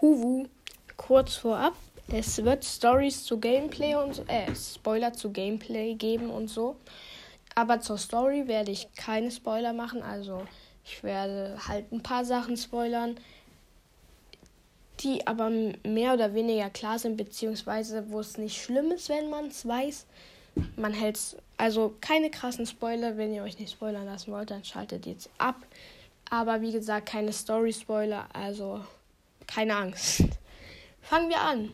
Huwu, kurz vorab. Es wird Stories zu Gameplay und äh, Spoiler zu Gameplay geben und so. Aber zur Story werde ich keine Spoiler machen. Also ich werde halt ein paar Sachen spoilern, die aber mehr oder weniger klar sind, beziehungsweise wo es nicht schlimm ist, wenn man es weiß. Man hält also keine krassen Spoiler. Wenn ihr euch nicht spoilern lassen wollt, dann schaltet jetzt ab. Aber wie gesagt, keine Story-Spoiler, also keine Angst. Fangen wir an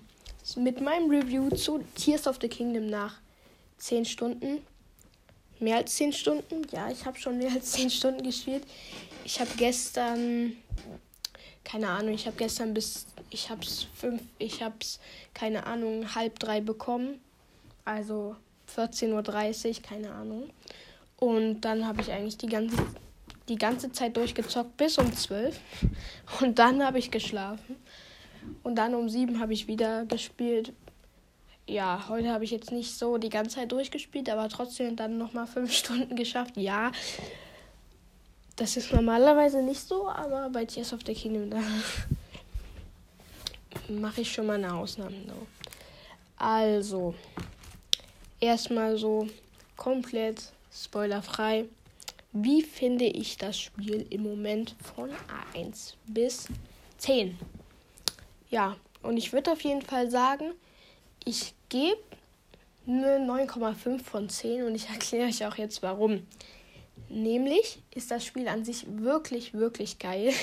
mit meinem Review zu Tears of the Kingdom nach 10 Stunden. Mehr als 10 Stunden? Ja, ich habe schon mehr als 10 Stunden gespielt. Ich habe gestern, keine Ahnung, ich habe gestern bis, ich habe es fünf, ich habe es, keine Ahnung, halb drei bekommen. Also 14.30 Uhr, keine Ahnung. Und dann habe ich eigentlich die ganze, die ganze Zeit durchgezockt bis um 12. Und dann habe ich geschlafen. Und dann um 7 habe ich wieder gespielt. Ja, heute habe ich jetzt nicht so die ganze Zeit durchgespielt, aber trotzdem dann nochmal 5 Stunden geschafft. Ja, das ist normalerweise nicht so, aber bei Tears of the Kingdom da mache ich schon mal eine Ausnahme. So. Also, erstmal so komplett spoilerfrei. Wie finde ich das Spiel im Moment von A1 bis 10? Ja, und ich würde auf jeden Fall sagen, ich gebe eine 9,5 von 10 und ich erkläre euch auch jetzt warum. Nämlich ist das Spiel an sich wirklich, wirklich geil.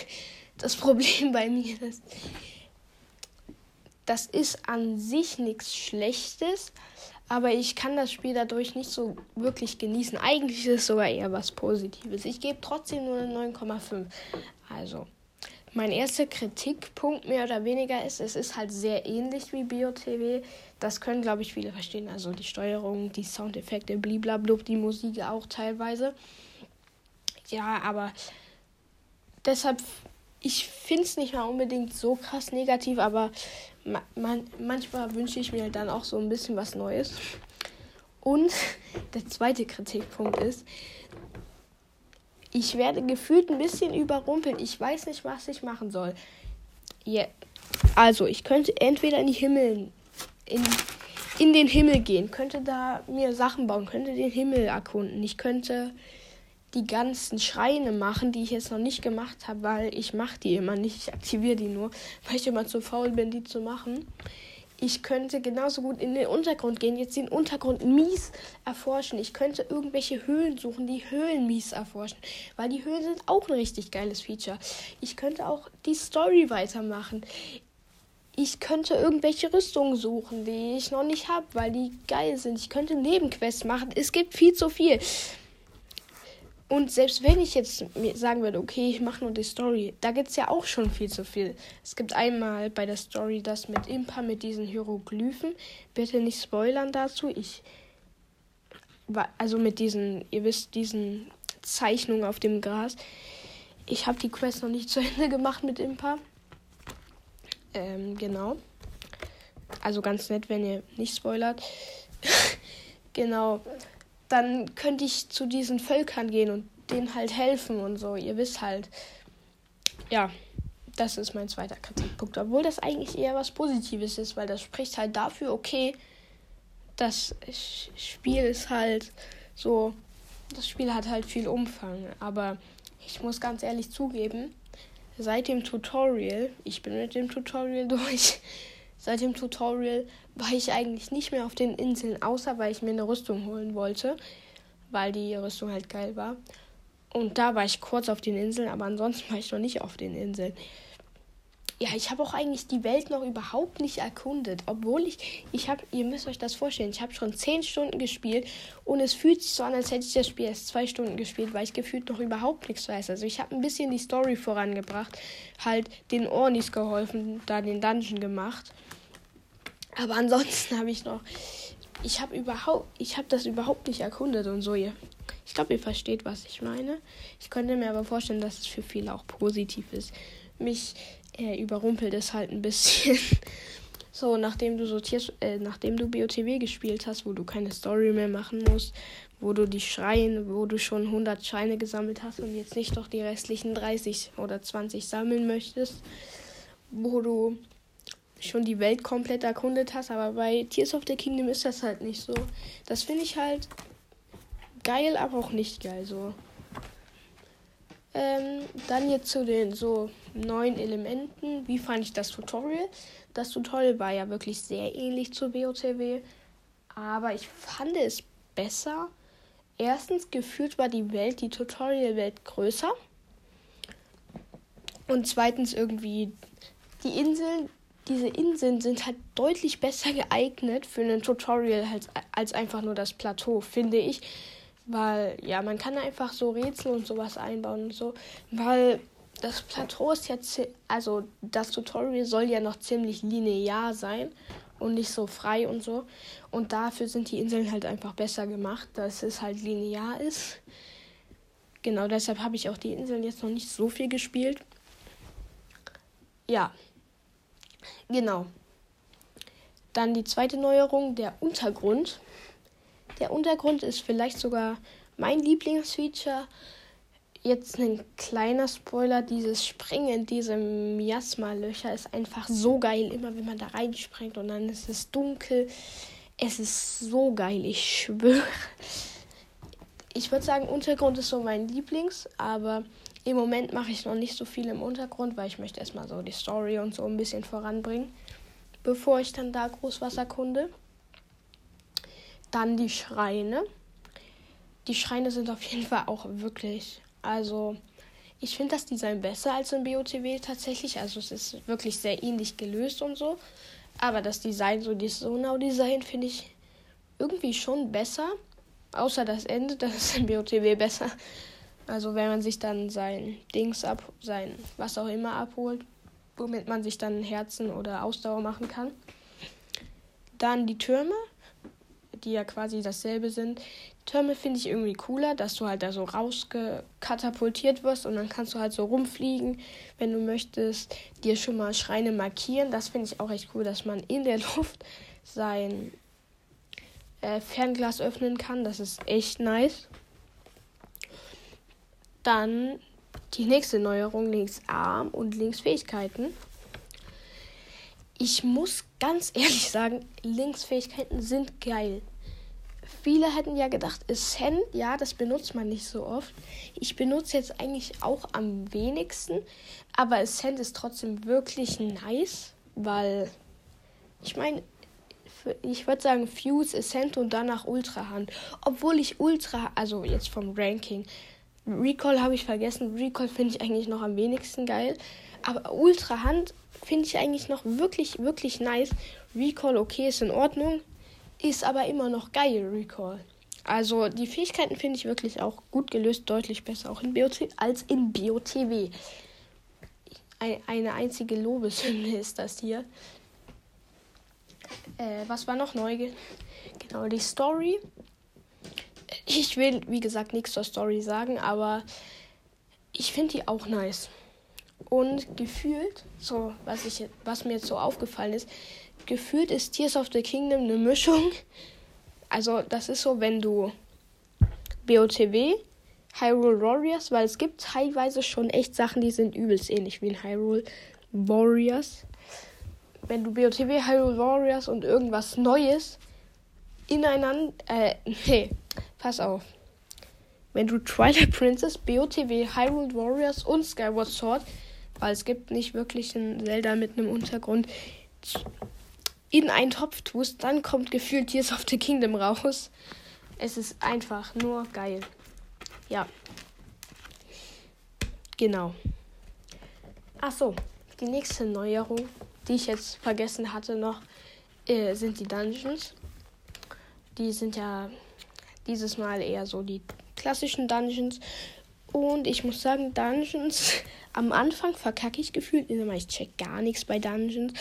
Das Problem bei mir ist, das ist an sich nichts Schlechtes, aber ich kann das Spiel dadurch nicht so wirklich genießen. Eigentlich ist es sogar eher was Positives. Ich gebe trotzdem nur eine 9,5. Also, mein erster Kritikpunkt mehr oder weniger ist, es ist halt sehr ähnlich wie BioTV. Das können, glaube ich, viele verstehen. Also die Steuerung, die Soundeffekte, bliblablub, die Musik auch teilweise. Ja, aber deshalb, ich finde es nicht mal unbedingt so krass negativ, aber man, manchmal wünsche ich mir dann auch so ein bisschen was Neues. Und der zweite Kritikpunkt ist, ich werde gefühlt ein bisschen überrumpelt. Ich weiß nicht, was ich machen soll. Yeah. Also, ich könnte entweder in die Himmel, in, in den Himmel gehen, könnte da mir Sachen bauen, könnte den Himmel erkunden. Ich könnte die ganzen Schreine machen, die ich jetzt noch nicht gemacht habe, weil ich mache die immer nicht. Ich aktiviere die nur, weil ich immer zu faul bin, die zu machen ich könnte genauso gut in den Untergrund gehen, jetzt den Untergrund mies erforschen. Ich könnte irgendwelche Höhlen suchen, die Höhlen mies erforschen, weil die Höhlen sind auch ein richtig geiles Feature. Ich könnte auch die Story weitermachen. Ich könnte irgendwelche Rüstungen suchen, die ich noch nicht habe, weil die geil sind. Ich könnte Nebenquests machen. Es gibt viel zu viel. Und selbst wenn ich jetzt sagen würde, okay, ich mache nur die Story, da gibt es ja auch schon viel zu viel. Es gibt einmal bei der Story das mit Impa, mit diesen Hieroglyphen. Bitte nicht spoilern dazu. Ich. Also mit diesen, ihr wisst, diesen Zeichnungen auf dem Gras. Ich habe die Quest noch nicht zu Ende gemacht mit Impa. Ähm, genau. Also ganz nett, wenn ihr nicht spoilert. genau dann könnte ich zu diesen Völkern gehen und denen halt helfen und so. Ihr wisst halt. Ja, das ist mein zweiter Kritikpunkt. Obwohl das eigentlich eher was Positives ist, weil das spricht halt dafür, okay, das Spiel ist halt so. Das Spiel hat halt viel Umfang. Aber ich muss ganz ehrlich zugeben, seit dem Tutorial, ich bin mit dem Tutorial durch, seit dem Tutorial war ich eigentlich nicht mehr auf den Inseln, außer weil ich mir eine Rüstung holen wollte, weil die Rüstung halt geil war. Und da war ich kurz auf den Inseln, aber ansonsten war ich noch nicht auf den Inseln. Ja, ich habe auch eigentlich die Welt noch überhaupt nicht erkundet, obwohl ich, ich habe, ihr müsst euch das vorstellen, ich habe schon 10 Stunden gespielt und es fühlt sich so an, als hätte ich das Spiel erst 2 Stunden gespielt, weil ich gefühlt noch überhaupt nichts weiß. Also ich habe ein bisschen die Story vorangebracht, halt den Ornis geholfen, da den Dungeon gemacht aber ansonsten habe ich noch. Ich habe überhaupt. Ich habe das überhaupt nicht erkundet und so. Ich glaube, ihr versteht, was ich meine. Ich könnte mir aber vorstellen, dass es für viele auch positiv ist. Mich äh, überrumpelt es halt ein bisschen. so, nachdem du sortierst, äh, nachdem du BOTW gespielt hast, wo du keine Story mehr machen musst, wo du die Schreine, wo du schon 100 Scheine gesammelt hast und jetzt nicht doch die restlichen 30 oder 20 sammeln möchtest wo du schon die Welt komplett erkundet hast, aber bei Tears of the Kingdom ist das halt nicht so. Das finde ich halt geil, aber auch nicht geil so. Ähm, dann jetzt zu den so neuen Elementen. Wie fand ich das Tutorial? Das Tutorial war ja wirklich sehr ähnlich zu BOTW, aber ich fand es besser. Erstens, gefühlt war die Welt, die Tutorial-Welt größer. Und zweitens irgendwie die Inseln, diese Inseln sind halt deutlich besser geeignet für ein Tutorial als, als einfach nur das Plateau, finde ich. Weil, ja, man kann einfach so Rätsel und sowas einbauen und so. Weil das Plateau ist jetzt, also das Tutorial soll ja noch ziemlich linear sein und nicht so frei und so. Und dafür sind die Inseln halt einfach besser gemacht, dass es halt linear ist. Genau, deshalb habe ich auch die Inseln jetzt noch nicht so viel gespielt. Ja, genau. Dann die zweite Neuerung, der Untergrund. Der Untergrund ist vielleicht sogar mein Lieblingsfeature. Jetzt ein kleiner Spoiler, dieses Springen in diese Miasma-Löcher ist einfach so geil, immer wenn man da reinspringt und dann ist es dunkel. Es ist so geil, ich schwöre. Ich würde sagen, Untergrund ist so mein Lieblings, aber im Moment mache ich noch nicht so viel im Untergrund, weil ich möchte erstmal so die Story und so ein bisschen voranbringen, bevor ich dann da groß was erkunde. Dann die Schreine. Die Schreine sind auf jeden Fall auch wirklich, also ich finde das Design besser als im BOTW tatsächlich. Also es ist wirklich sehr ähnlich gelöst und so. Aber das Design, so das Sonau-Design, finde ich irgendwie schon besser. Außer das Ende, das ist im BOTW besser. Also wenn man sich dann sein Dings ab, sein was auch immer abholt, womit man sich dann Herzen oder Ausdauer machen kann. Dann die Türme, die ja quasi dasselbe sind. Türme finde ich irgendwie cooler, dass du halt da so rauskatapultiert wirst und dann kannst du halt so rumfliegen, wenn du möchtest, dir schon mal Schreine markieren. Das finde ich auch echt cool, dass man in der Luft sein äh, Fernglas öffnen kann. Das ist echt nice. Dann die nächste Neuerung, links Arm und links Fähigkeiten. Ich muss ganz ehrlich sagen, Linksfähigkeiten sind geil. Viele hätten ja gedacht, Ascent, ja, das benutzt man nicht so oft. Ich benutze jetzt eigentlich auch am wenigsten, aber Ascent ist trotzdem wirklich nice, weil ich meine, ich würde sagen Fuse, Ascent und danach Ultra Hand. Obwohl ich Ultra, also jetzt vom Ranking, Recall habe ich vergessen. Recall finde ich eigentlich noch am wenigsten geil. Aber Ultra Hand finde ich eigentlich noch wirklich, wirklich nice. Recall, okay, ist in Ordnung. Ist aber immer noch geil, Recall. Also die Fähigkeiten finde ich wirklich auch gut gelöst, deutlich besser auch in BOT als in BOTW. Eine einzige Lobeshymne ist das hier. Äh, was war noch neu? Genau, die Story ich will, wie gesagt, nichts zur Story sagen, aber ich finde die auch nice. Und gefühlt, so was, ich, was mir jetzt so aufgefallen ist, gefühlt ist Tears of the Kingdom eine Mischung. Also, das ist so, wenn du BOTW, Hyrule Warriors, weil es gibt teilweise schon echt Sachen, die sind übelst ähnlich wie in Hyrule Warriors. Wenn du BOTW, Hyrule Warriors und irgendwas Neues ineinander, äh, nee, Pass auf. Wenn du Twilight Princess, BOTW, Hyrule Warriors und Skyward Sword, weil es gibt nicht wirklich einen Zelda mit einem Untergrund, in einen Topf tust, dann kommt gefühlt Tears of the Kingdom raus. Es ist einfach nur geil. Ja. Genau. Ach so, die nächste Neuerung, die ich jetzt vergessen hatte noch, äh, sind die Dungeons. Die sind ja dieses Mal eher so die klassischen Dungeons. Und ich muss sagen, Dungeons am Anfang verkacke ich gefühlt immer. Ich check gar nichts bei Dungeons.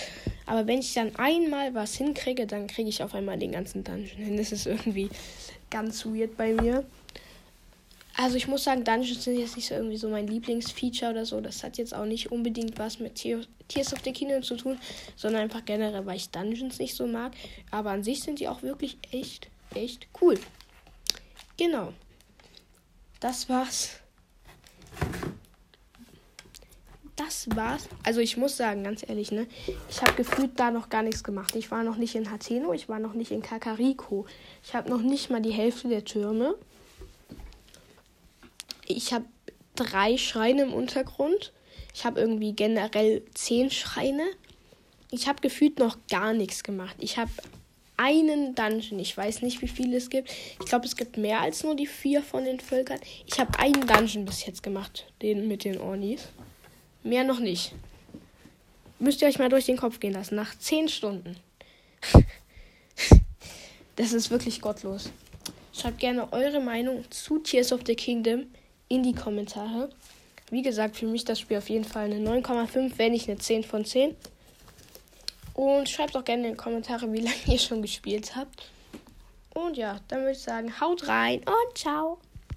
Aber wenn ich dann einmal was hinkriege, dann kriege ich auf einmal den ganzen Dungeon hin. Das ist irgendwie ganz weird bei mir. Also ich muss sagen, Dungeons sind jetzt nicht so irgendwie so mein Lieblingsfeature oder so. Das hat jetzt auch nicht unbedingt was mit Tears of the Kingdom zu tun, sondern einfach generell, weil ich Dungeons nicht so mag. Aber an sich sind die auch wirklich echt, echt cool. Genau. Das war's. das war's. Also ich muss sagen, ganz ehrlich, ne? Ich habe gefühlt da noch gar nichts gemacht. Ich war noch nicht in Hateno, ich war noch nicht in Kakariko. Ich habe noch nicht mal die Hälfte der Türme. Ich habe drei Schreine im Untergrund. Ich habe irgendwie generell zehn Schreine. Ich habe gefühlt noch gar nichts gemacht. Ich habe einen Dungeon. Ich weiß nicht, wie viele es gibt. Ich glaube, es gibt mehr als nur die vier von den Völkern. Ich habe einen Dungeon bis jetzt gemacht, den mit den Ornis. Mehr noch nicht. Müsst ihr euch mal durch den Kopf gehen lassen. Nach zehn Stunden. das ist wirklich gottlos. Schreibt gerne eure Meinung zu Tears of the Kingdom in die Kommentare. Wie gesagt, für mich das Spiel auf jeden Fall eine 9,5, wenn nicht eine 10 von 10. Und schreibt auch gerne in die Kommentare, wie lange ihr schon gespielt habt. Und ja, dann würde ich sagen, haut rein und ciao.